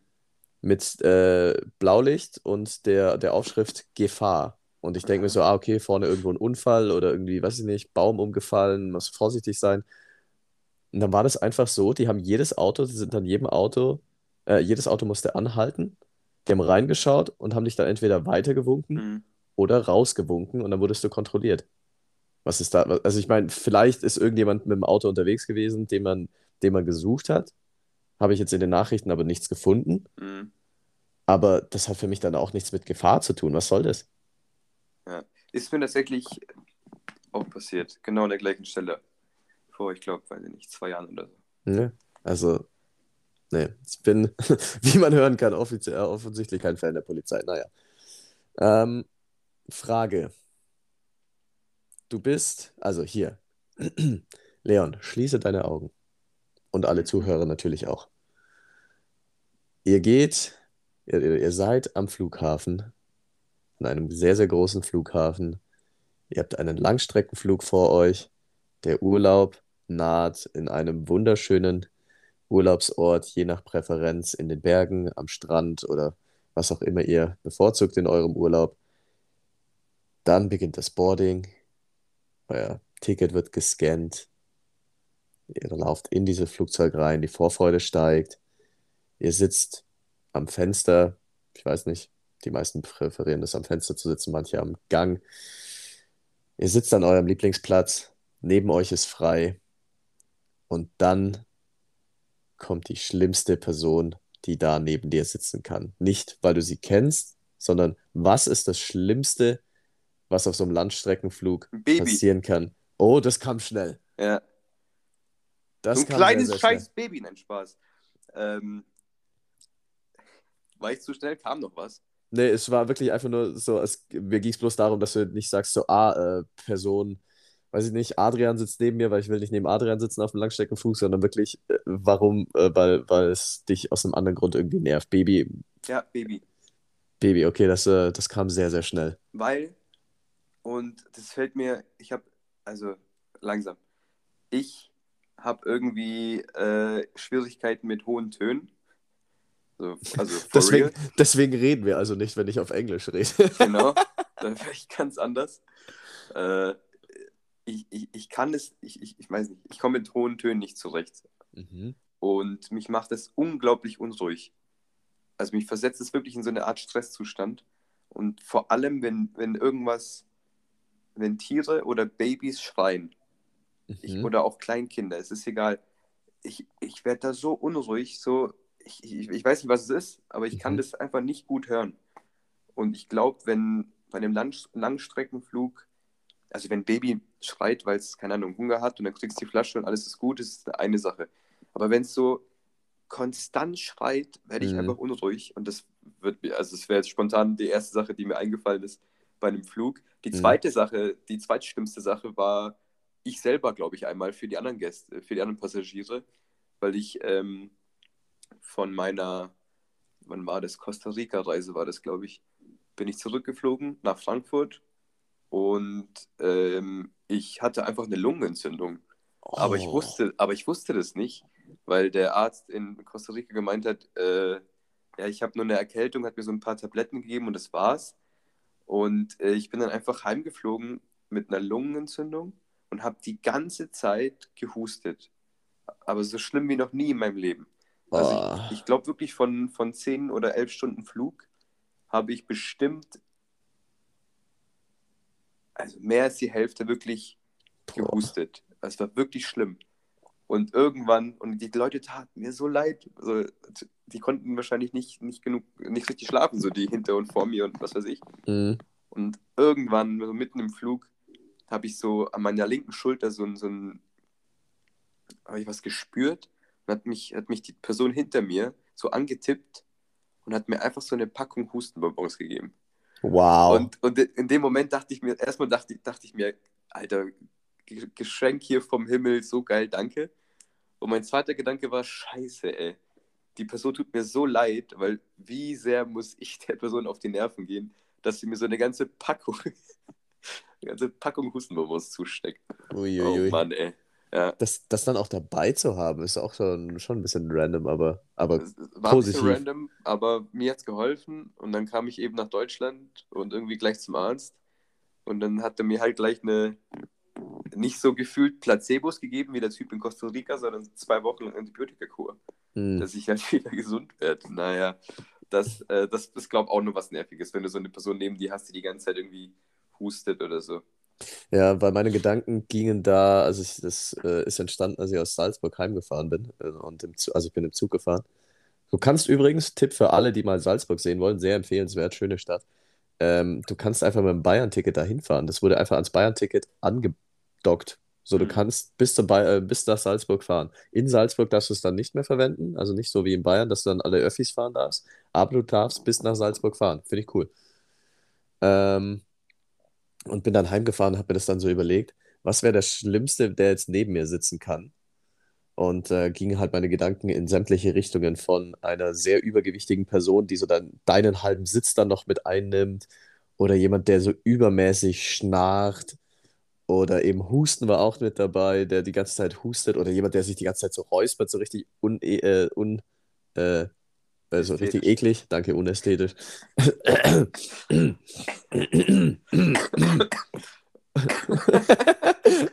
Mit äh, Blaulicht und der, der Aufschrift Gefahr. Und ich denke mir so, ah, okay, vorne irgendwo ein Unfall oder irgendwie, weiß ich nicht, Baum umgefallen, muss vorsichtig sein. Und dann war das einfach so, die haben jedes Auto, die sind an jedem Auto, äh, jedes Auto musste anhalten, die haben reingeschaut und haben dich dann entweder weitergewunken Hm. oder rausgewunken und dann wurdest du kontrolliert. Was ist da? Also ich meine, vielleicht ist irgendjemand mit dem Auto unterwegs gewesen, den man, den man gesucht hat. Habe ich jetzt in den Nachrichten aber nichts gefunden. Hm. Aber das hat für mich dann auch nichts mit Gefahr zu tun. Was soll das? Ist mir tatsächlich auch passiert, genau an der gleichen Stelle. Vor, ich glaube, weiß ich nicht, zwei Jahren oder so. Ne? Also, nee, ich bin, wie man hören kann, offiziell, offensichtlich kein Fan der Polizei. Naja. Ähm, Frage. Du bist, also hier, Leon, schließe deine Augen. Und alle Zuhörer natürlich auch. Ihr geht, ihr, ihr seid am Flughafen, an einem sehr, sehr großen Flughafen. Ihr habt einen Langstreckenflug vor euch. Der Urlaub naht in einem wunderschönen Urlaubsort, je nach Präferenz, in den Bergen, am Strand oder was auch immer ihr bevorzugt in eurem Urlaub. Dann beginnt das Boarding. Euer Ticket wird gescannt. Ihr lauft in dieses Flugzeug rein, die Vorfreude steigt. Ihr sitzt am Fenster. Ich weiß nicht, die meisten präferieren es am Fenster zu sitzen, manche am Gang. Ihr sitzt an eurem Lieblingsplatz. Neben euch ist frei. Und dann kommt die schlimmste Person, die da neben dir sitzen kann. Nicht, weil du sie kennst, sondern was ist das Schlimmste, was auf so einem Landstreckenflug Baby. passieren kann? Oh, das kam schnell. Ja. Das so ein kleines scheiß Baby, nein, Spaß. Ähm, war ich zu schnell? Kam noch was? Nee, es war wirklich einfach nur so, es, mir ging es bloß darum, dass du nicht sagst, so, ah, äh, Person, weiß ich nicht, Adrian sitzt neben mir, weil ich will nicht neben Adrian sitzen auf dem Langstreckenflug, sondern wirklich, äh, warum, äh, weil, weil es dich aus einem anderen Grund irgendwie nervt. Baby, Ja, Baby. Baby, okay, das, äh, das kam sehr, sehr schnell. Weil, und das fällt mir, ich habe, also langsam, ich habe irgendwie äh, Schwierigkeiten mit hohen Tönen. So, also for Deswegen, real. deswegen reden wir also nicht, wenn ich auf Englisch rede. Genau, da wäre ich ganz anders. Äh, ich, ich, ich kann es, ich, ich, ich weiß nicht, ich komme mit hohen Tönen nicht zurecht. Mhm. Und mich macht es unglaublich unruhig. Also mich versetzt es wirklich in so eine Art Stresszustand. Und vor allem, wenn, wenn irgendwas, wenn Tiere oder Babys schreien, ich, Mhm. oder auch Kleinkinder, es ist egal. Ich, ich werde da so unruhig, so, ich, ich, ich weiß nicht, was es ist, aber ich kann Mhm. das einfach nicht gut hören. Und ich glaube, wenn bei einem Lang Langstreckenflug, also wenn Baby schreit, weil es, keine Ahnung, Hunger hat und dann kriegst du die Flasche und alles ist gut, ist es eine Sache. Aber wenn es so konstant schreit, werde ich Mhm. einfach unruhig. Und das wird mir, also das wäre jetzt spontan die erste Sache, die mir eingefallen ist bei einem Flug. Die Mhm. zweite Sache, die zweitschlimmste Sache war ich selber, glaube ich, einmal für die anderen Gäste, für die anderen Passagiere, weil ich ähm, von meiner, wann war das, Costa Rica-Reise war das, glaube ich, bin ich zurückgeflogen nach Frankfurt und ähm, ich hatte einfach eine Lungenentzündung. Aber ich Oh. wusste, aber ich wusste das nicht, weil der Arzt in Costa Rica gemeint hat, äh, ja, ich habe nur eine Erkältung, hat mir so ein paar Tabletten gegeben und das war's. Und äh, ich bin dann einfach heimgeflogen mit einer Lungenentzündung und habe die ganze Zeit gehustet. Aber so schlimm wie noch nie in meinem Leben. Also Oh. ich, ich glaube wirklich von, von 10 oder 11 Stunden Flug habe ich bestimmt, also mehr als die Hälfte wirklich gehustet. Es war wirklich schlimm. Und irgendwann, und die Leute taten mir so leid, also, die konnten wahrscheinlich nicht, nicht genug, nicht richtig schlafen, so die hinter und vor mir und was weiß ich. Mhm. Und irgendwann, so mitten im Flug, habe ich so an meiner linken Schulter so so ein habe ich was gespürt und hat mich, hat mich die Person hinter mir so angetippt und hat mir einfach so eine Packung Hustenbonbons gegeben. Wow. Und, und in dem Moment dachte ich mir, erstmal dachte, dachte ich mir, Alter, Geschenk hier vom Himmel, so geil, danke. Und mein zweiter Gedanke war, scheiße, ey. Die Person tut mir so leid, weil wie sehr muss ich der Person auf die Nerven gehen, dass sie mir so eine ganze Packung, eine ganze Packung Hustenbonbons zusteckt. Uiuiui. Oh Mann, ey. Ja. Das, das dann auch dabei zu haben, ist auch schon, schon ein bisschen random, aber, aber war ein positiv. bisschen random, aber mir hat es geholfen. Und dann kam ich eben nach Deutschland und irgendwie gleich zum Arzt. Und dann hat er mir halt gleich eine, nicht so gefühlt Placebos gegeben wie der Typ in Costa Rica, sondern zwei Wochen lang Antibiotikakur, Hm. dass ich halt wieder gesund werde. Naja, das, äh, das ist, glaube ich, auch nur was Nerviges, wenn du so eine Person neben dir hast, die die ganze Zeit irgendwie hustet oder so. Ja, weil meine Gedanken gingen da, also ich, das äh, ist entstanden, als ich aus Salzburg heimgefahren bin. Äh, und im, Zu- also ich bin im Zug gefahren. Du kannst übrigens, Tipp für alle, die mal Salzburg sehen wollen, sehr empfehlenswert, schöne Stadt. Ähm, du kannst einfach mit dem Bayern-Ticket da hinfahren. Das wurde einfach ans Bayern-Ticket angedockt. So, du Mhm. kannst bis, Bay- äh, bis nach Salzburg fahren. In Salzburg darfst du es dann nicht mehr verwenden, also nicht so wie in Bayern, dass du dann alle Öffis fahren darfst, aber du darfst bis nach Salzburg fahren. Finde ich cool. Ähm, und bin dann heimgefahren, habe mir das dann so überlegt, was wäre der Schlimmste, der jetzt neben mir sitzen kann? Und äh, gingen halt meine Gedanken in sämtliche Richtungen von einer sehr übergewichtigen Person, die so dann deinen halben Sitz dann noch mit einnimmt, oder jemand, der so übermäßig schnarcht, oder eben Husten war auch mit dabei, der die ganze Zeit hustet, oder jemand, der sich die ganze Zeit so räuspert, so richtig un, äh, un, äh, äh, so richtig eklig, danke, unästhetisch.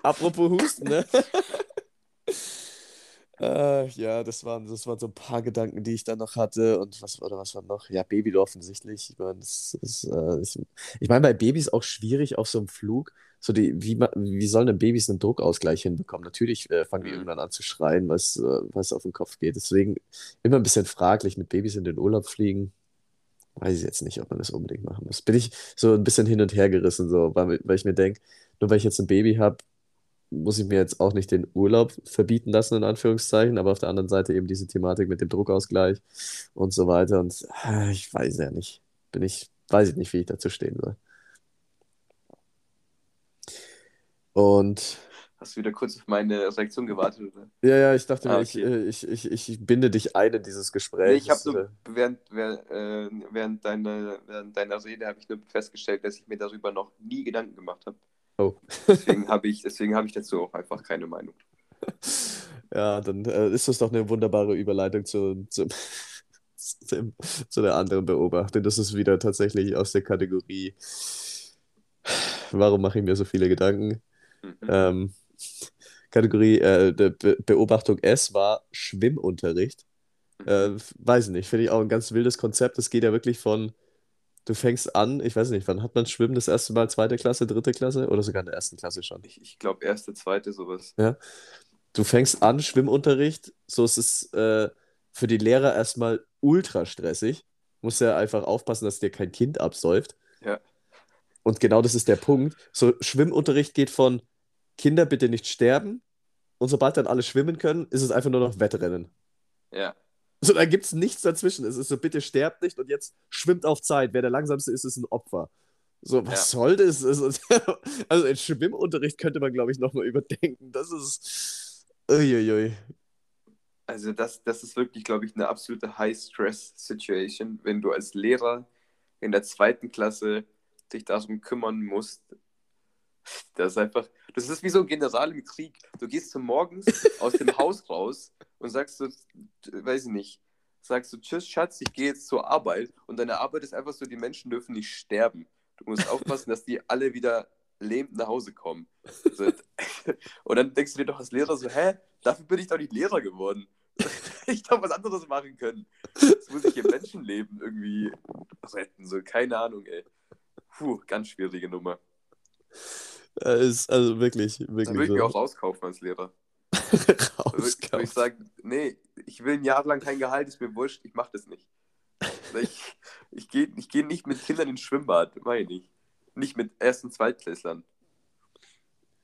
Apropos Husten, ne? Äh, ja, das waren, das waren so ein paar Gedanken, die ich dann noch hatte. Und was, oder was war noch? Ja, Baby offensichtlich. Ich meine, äh, ich, ich meine, bei Babys auch schwierig auf so einem Flug. So die, wie, wie sollen denn Babys einen Druckausgleich hinbekommen? Natürlich äh, fangen die Mhm. irgendwann an zu schreien, was, äh, was auf den Kopf geht. Deswegen immer ein bisschen fraglich, mit Babys in den Urlaub fliegen. Weiß ich jetzt nicht, ob man das unbedingt machen muss. Bin ich so ein bisschen hin und her gerissen, so, weil, weil ich mir denke, nur weil ich jetzt ein Baby habe, muss ich mir jetzt auch nicht den Urlaub verbieten lassen, in Anführungszeichen, aber auf der anderen Seite eben diese Thematik mit dem Druckausgleich und so weiter. Und äh, ich weiß ja nicht. Bin ich, weiß ich nicht, wie ich dazu stehen soll. Und Hast du wieder kurz auf meine Reaktion gewartet, oder? ja, ja, ich dachte Ah, mir, ich, okay. äh, ich, ich, ich binde dich ein in dieses Nee, Gespräch. ich habe so, äh, während, während, äh, während, deiner, während deiner Rede habe ich nur festgestellt, dass ich mir darüber noch nie Gedanken gemacht habe. Oh. Deswegen habe ich, deswegen habe ich dazu auch einfach keine Meinung. Ja, dann äh, ist das doch eine wunderbare Überleitung zu, zu, zu, zu der anderen Beobachtung. Das ist wieder tatsächlich aus der Kategorie, warum mache ich mir so viele Gedanken? Mhm. Ähm, Kategorie äh, der Be Beobachtung S war Schwimmunterricht. Äh, weiß nicht, finde ich auch ein ganz wildes Konzept. Es geht ja wirklich von, du fängst an, ich weiß nicht, wann hat man Schwimmen das erste Mal? Zweite Klasse, dritte Klasse oder sogar in der ersten Klasse schon? Ich, ich glaube, erste, zweite, sowas. Du fängst an, Schwimmunterricht, so ist es äh, für die Lehrer erstmal ultra stressig. Musst ja einfach aufpassen, dass dir kein Kind absäuft. Ja. Und genau das ist der Punkt. So, Schwimmunterricht geht von Kinder bitte nicht sterben. Und sobald dann alle schwimmen können, ist es einfach nur noch Wettrennen. Ja. So, da gibt es nichts dazwischen. Es ist so, bitte sterbt nicht und jetzt schwimmt auf Zeit. Wer der langsamste ist, ist ein Opfer. So, was soll das? Also, in Schwimmunterricht könnte man, glaube ich, nochmal überdenken. Das ist. Uiuiui. Also das, das ist wirklich, glaube ich, eine absolute High-Stress-Situation, wenn du als Lehrer in der zweiten Klasse dich darum kümmern musst. Das ist einfach, das ist wie so ein General im Krieg. Du gehst so morgens aus dem Haus raus und sagst so, weiß ich nicht, sagst du, tschüss Schatz, ich gehe jetzt zur Arbeit und deine Arbeit ist einfach so, die Menschen dürfen nicht sterben. Du musst aufpassen, dass die alle wieder lebend nach Hause kommen. Und dann denkst du dir doch als Lehrer so, hä, dafür bin ich doch nicht Lehrer geworden. Ich doch was anderes machen können. Jetzt muss ich hier Menschenleben irgendwie retten. So, keine Ahnung, ey. Puh, ganz schwierige Nummer. Äh, ist also wirklich, Da wirklich würde ich mir auch rauskaufen als Lehrer. Da würde würd ich Rauskaufen. sagen, nee, ich will ein Jahr lang kein Gehalt, ist mir wurscht, ich mache das nicht. Ich, ich gehe ich geh nicht mit Kindern ins Schwimmbad, meine ich. Nicht mit Erst- und Zweitklässlern.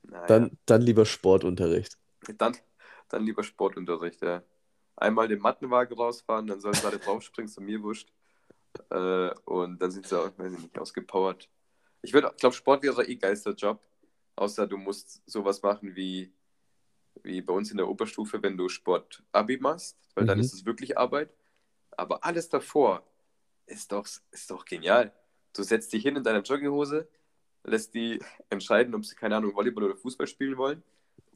Naja, Dann, dann lieber Sportunterricht. dann, dann lieber Sportunterricht, ja. Einmal den Mattenwagen rausfahren, dann sollen sie alle draufspringen, ist mir wurscht. Äh, und dann sind sie auch, weiß ich nicht, ausgepowert. Ich glaube, Sport wäre eh geilster Job. Außer du musst sowas machen wie, wie bei uns in der Oberstufe, wenn du Sport-Abi machst, weil dann Mhm. ist es wirklich Arbeit. Aber alles davor ist doch, ist doch genial. Du setzt dich hin in deiner Jogginghose, lässt die entscheiden, ob sie, keine Ahnung, Volleyball oder Fußball spielen wollen,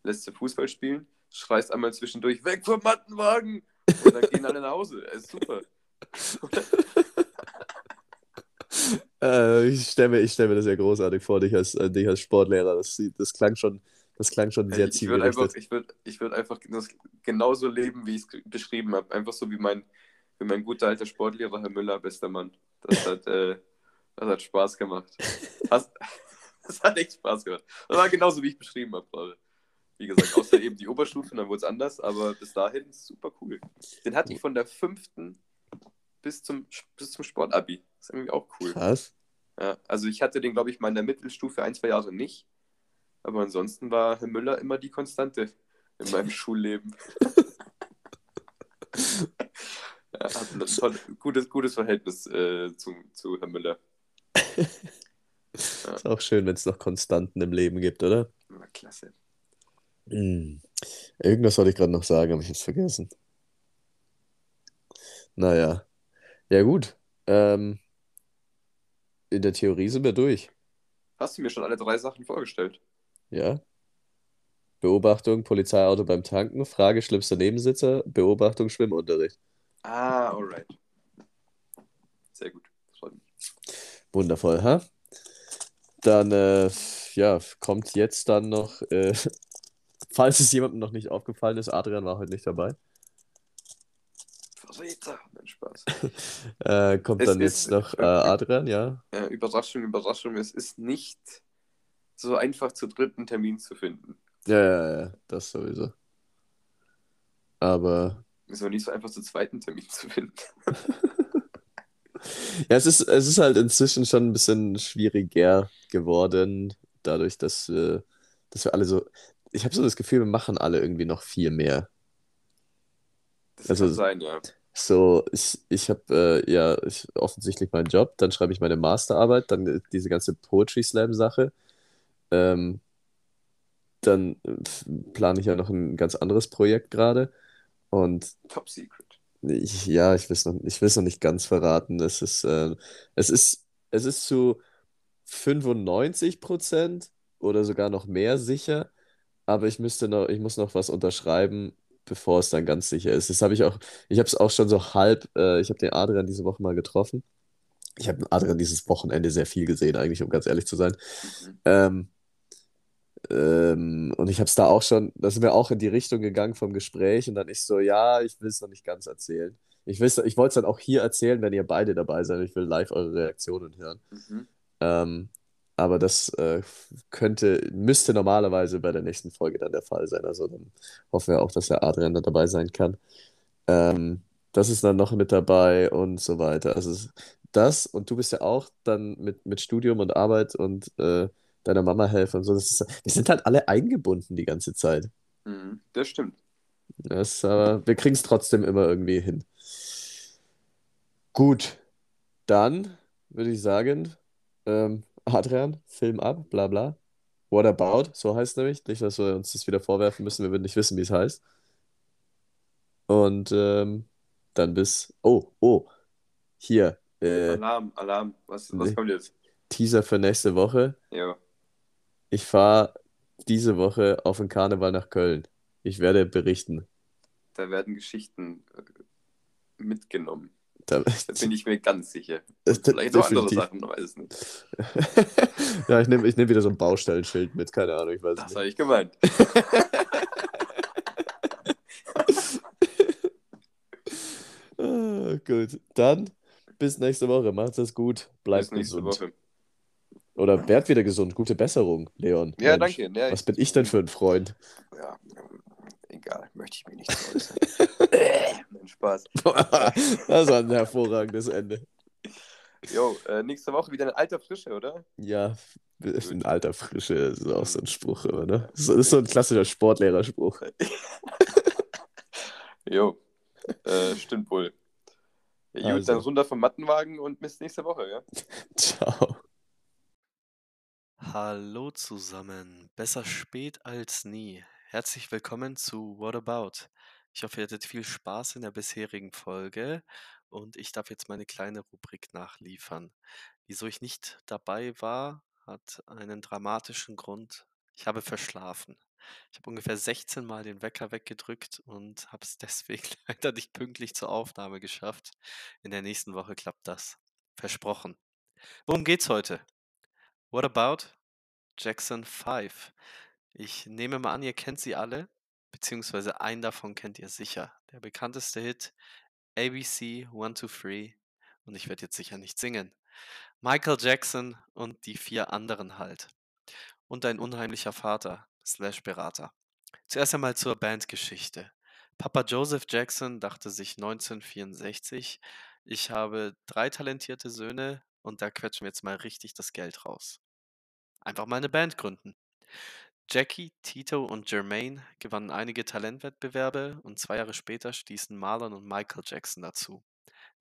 lässt sie Fußball spielen, schreist einmal zwischendurch, weg vom Mattenwagen! Und dann gehen alle nach Hause. Das ist super. Äh, ich stelle mir, ich stell mir das ja großartig vor, dich als, äh, dich als Sportlehrer. Das, das klang schon, das klang schon sehr ich würde einfach, ich würd, ich würd einfach genauso leben, wie ich es beschrieben habe. Einfach so wie mein, wie mein guter alter Sportlehrer, Herr Müller, bester Mann. Das hat, äh, das hat Spaß gemacht. Hast, das hat echt Spaß gemacht. Das war genauso, wie ich beschrieben habe gerade. Wie gesagt, außer eben die Oberstufe, dann wurde es anders, aber bis dahin super cool. Den hatte ich von der fünften bis zum, bis zum Sportabi. Das ist irgendwie auch cool. Krass. Ja, also ich hatte den, glaube ich, mal in der Mittelstufe ein, zwei Jahre nicht. Aber ansonsten war Herr Müller immer die Konstante in meinem Schulleben. er hat ein toll, gutes, gutes Verhältnis äh, zu, zu Herr Müller. Ist auch schön, wenn es noch Konstanten im Leben gibt, oder? War klasse. Hm. Irgendwas wollte ich gerade noch sagen, habe ich jetzt vergessen. Naja. Ja, gut. Ähm, in der Theorie sind wir durch. Hast du mir schon alle drei Sachen vorgestellt? Ja. Beobachtung, Polizeiauto beim Tanken, Frage, schlimmster Nebensitzer, Beobachtung, Schwimmunterricht. Ah, alright. Sehr gut. Freut mich. Wundervoll, ha? Dann, äh, ja, kommt jetzt dann noch, äh, falls es jemandem noch nicht aufgefallen ist, Adrian war heute nicht dabei, Verräter. Spaß. äh, kommt Es dann ist- jetzt noch äh, Adrian, ja. Ja, Überraschung, Überraschung. Es ist nicht so einfach, zu dritten Termin zu finden. Ja, ja, ja, das sowieso. Aber Es ist aber nicht so einfach, zu zweiten Termin zu finden. ja, es ist, es ist halt inzwischen schon ein bisschen schwieriger geworden, dadurch, dass, äh, dass wir alle so, ich habe so das Gefühl, wir machen alle irgendwie noch viel mehr. Das Also- kann sein, ja. So, ich, ich habe äh, ja ich, offensichtlich meinen Job, dann schreibe ich meine Masterarbeit, dann äh, diese ganze Poetry Slam-Sache. Ähm, dann äh, plane ich ja noch ein ganz anderes Projekt gerade. Und Top Secret. ich, ja, ich will es noch, ich noch nicht ganz verraten. Es ist, äh, es ist, es ist zu 95 Prozent oder sogar noch mehr sicher, aber ich müsste noch, ich muss noch was unterschreiben, bevor es dann ganz sicher ist. Das habe ich auch, ich habe es auch schon so halb, äh, ich habe den Adrian diese Woche mal getroffen. Ich habe Adrian dieses Wochenende sehr viel gesehen, eigentlich, um ganz ehrlich zu sein. Mhm. Ähm, ähm, und ich habe es da auch schon, da sind wir auch in die Richtung gegangen vom Gespräch und dann ich so, ja, ich will es noch nicht ganz erzählen. Ich ich wollte es dann auch hier erzählen, wenn ihr beide dabei seid. Ich will live eure Reaktionen hören. Mhm. Ähm, aber das äh, könnte, müsste normalerweise bei der nächsten Folge dann der Fall sein. Also dann hoffen wir auch, dass der Adrian da dabei sein kann. Ähm, das ist dann noch mit dabei und so weiter. Also das und du bist ja auch dann mit, mit Studium und Arbeit und äh, deiner Mama helfen und so. Das ist, wir sind halt alle eingebunden die ganze Zeit. Mhm. Das stimmt. Das, aber wir kriegen es trotzdem immer irgendwie hin. Gut, dann würde ich sagen, ähm, Adrian, Film ab, bla bla. What about? So heißt es nämlich. Nicht, dass wir uns das wieder vorwerfen müssen, wir würden nicht wissen, wie es heißt. Und ähm, dann bis. Oh, oh. Hier. Äh, Alarm, Alarm. Was, was kommt jetzt? Teaser für nächste Woche. Ja. Ich fahre diese Woche auf den Karneval nach Köln. Ich werde berichten. Da werden Geschichten äh, mitgenommen. Da, Da bin ich mir ganz sicher. Das- Vielleicht noch andere. Sachen, weiß es nicht. ja, ich nehme ich nehm wieder so ein Baustellenschild mit, keine Ahnung, ich weiß Das nicht. habe ich gemeint. Ah, gut, dann bis nächste Woche. Macht's es gut, bleibt Bis gesund. Woche. Oder werd wieder gesund. Gute Besserung, Leon. Ja, Mensch, danke. Ja, was bin ich denn für ein Freund? Ja, egal, möchte ich mir nicht äußern. Nein, Spaß. das war ein hervorragendes Ende. Jo, äh, nächste Woche wieder in alter Frische, oder? Ja, in alter Frische ist auch so ein Spruch immer, ne? Das ist so ein klassischer Sportlehrerspruch. Jo, äh, stimmt wohl. Ja, gut, Also. dann runter vom Mattenwagen und bis nächste Woche, ja? Ciao. Hallo zusammen, besser spät als nie. Herzlich willkommen zu What About? Ich hoffe, ihr hattet viel Spaß in der bisherigen Folge und ich darf jetzt meine kleine Rubrik nachliefern. Wieso ich nicht dabei war, hat einen dramatischen Grund. Ich habe verschlafen. Ich habe ungefähr 16 Mal den Wecker weggedrückt und habe es deswegen leider nicht pünktlich zur Aufnahme geschafft. In der nächsten Woche klappt das. Versprochen. Worum geht's heute? What about Jackson 5? Ich nehme mal an, ihr kennt sie alle, beziehungsweise einen davon kennt ihr sicher. Der bekannteste Hit ABC 123 und ich werde jetzt sicher nicht singen. Michael Jackson und die vier anderen halt. Und ein unheimlicher Vater slash Berater. Zuerst einmal zur Bandgeschichte. Papa Joseph Jackson dachte sich 1964, ich habe drei talentierte Söhne und da quetschen wir jetzt mal richtig das Geld raus. Einfach mal eine Band gründen. Jackie, Tito und Jermaine gewannen einige Talentwettbewerbe und zwei Jahre später stießen Marlon und Michael Jackson dazu.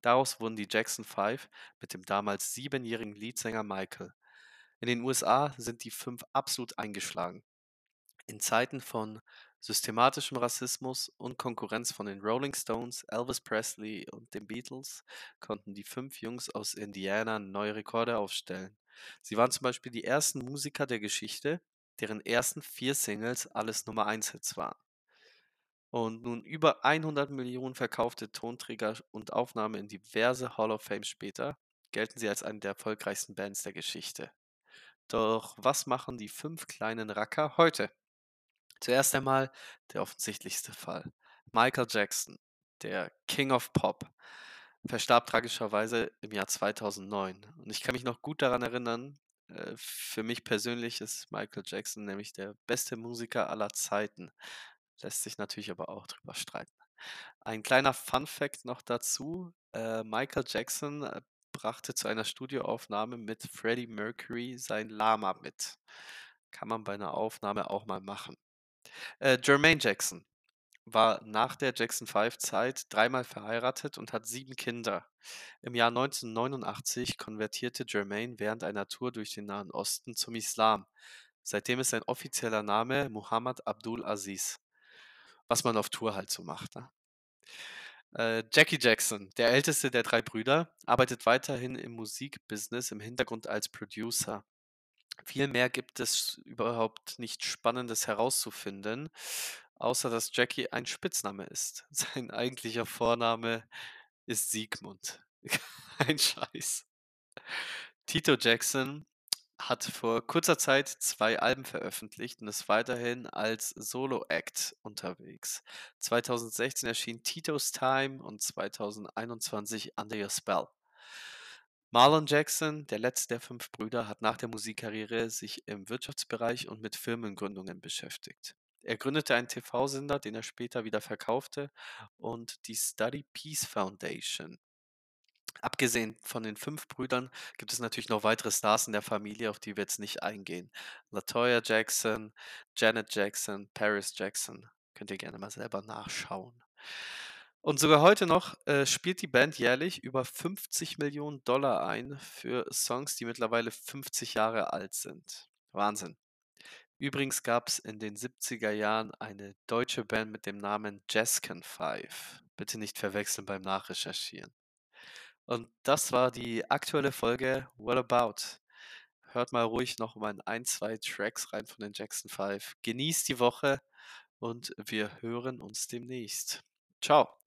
Daraus wurden die Jackson 5 mit dem damals siebenjährigen Leadsänger Michael. In den USA sind die fünf absolut eingeschlagen. In Zeiten von systematischem Rassismus und Konkurrenz von den Rolling Stones, Elvis Presley und den Beatles konnten die fünf Jungs aus Indiana neue Rekorde aufstellen. Sie waren zum Beispiel die ersten Musiker der Geschichte, deren ersten vier Singles alles Nummer 1 Hits waren. Und nun über 100 Millionen verkaufte Tonträger und Aufnahmen in diverse Hall of Fame später gelten sie als eine der erfolgreichsten Bands der Geschichte. Doch was machen die fünf kleinen Racker heute? Zuerst einmal der offensichtlichste Fall. Michael Jackson, der King of Pop, verstarb tragischerweise im Jahr 2009. Und ich kann mich noch gut daran erinnern, äh, für mich persönlich ist Michael Jackson nämlich der beste Musiker aller Zeiten. Lässt sich natürlich aber auch drüber streiten. Ein kleiner Fun Fact noch dazu. Äh, Michael Jackson äh, brachte zu einer Studioaufnahme mit Freddie Mercury sein Lama mit. Kann man bei einer Aufnahme auch mal machen. Äh, Jermaine Jackson war nach der Jackson 5 Zeit dreimal verheiratet und hat sieben Kinder. Im Jahr 1989 konvertierte Jermaine während einer Tour durch den Nahen Osten zum Islam. Seitdem ist sein offizieller Name Muhammad Abdul Aziz. Was man auf Tour halt so macht. Ne? Äh, Jackie Jackson, der älteste der drei Brüder, arbeitet weiterhin im Musikbusiness im Hintergrund als Producer. Viel mehr gibt es überhaupt nicht Spannendes herauszufinden, außer dass Jackie ein Spitzname ist. Sein eigentlicher Vorname ist Siegmund. Kein Scheiß. Tito Jackson hat vor kurzer Zeit zwei Alben veröffentlicht und ist weiterhin als Solo-Act unterwegs. 2016 erschien Tito's Time und 2021 Under Your Spell. Marlon Jackson, der letzte der fünf Brüder, hat nach der Musikkarriere sich im Wirtschaftsbereich und mit Firmengründungen beschäftigt. Er gründete einen TV-Sender, den er später wieder verkaufte, und die Study Peace Foundation. Abgesehen von den fünf Brüdern gibt es natürlich noch weitere Stars in der Familie, auf die wir jetzt nicht eingehen. Latoya Jackson, Janet Jackson, Paris Jackson. Könnt ihr gerne mal selber nachschauen. Und sogar heute noch äh, spielt die Band jährlich über 50 Millionen Dollar ein für Songs, die mittlerweile 50 Jahre alt sind. Wahnsinn. Übrigens gab es in den 70er Jahren eine deutsche Band mit dem Namen Jaskin 5. Bitte nicht verwechseln beim Nachrecherchieren. Und das war die aktuelle Folge What About? Hört mal ruhig noch mal in ein, zwei Tracks rein von den Jackson 5. Genießt die Woche und wir hören uns demnächst. Ciao.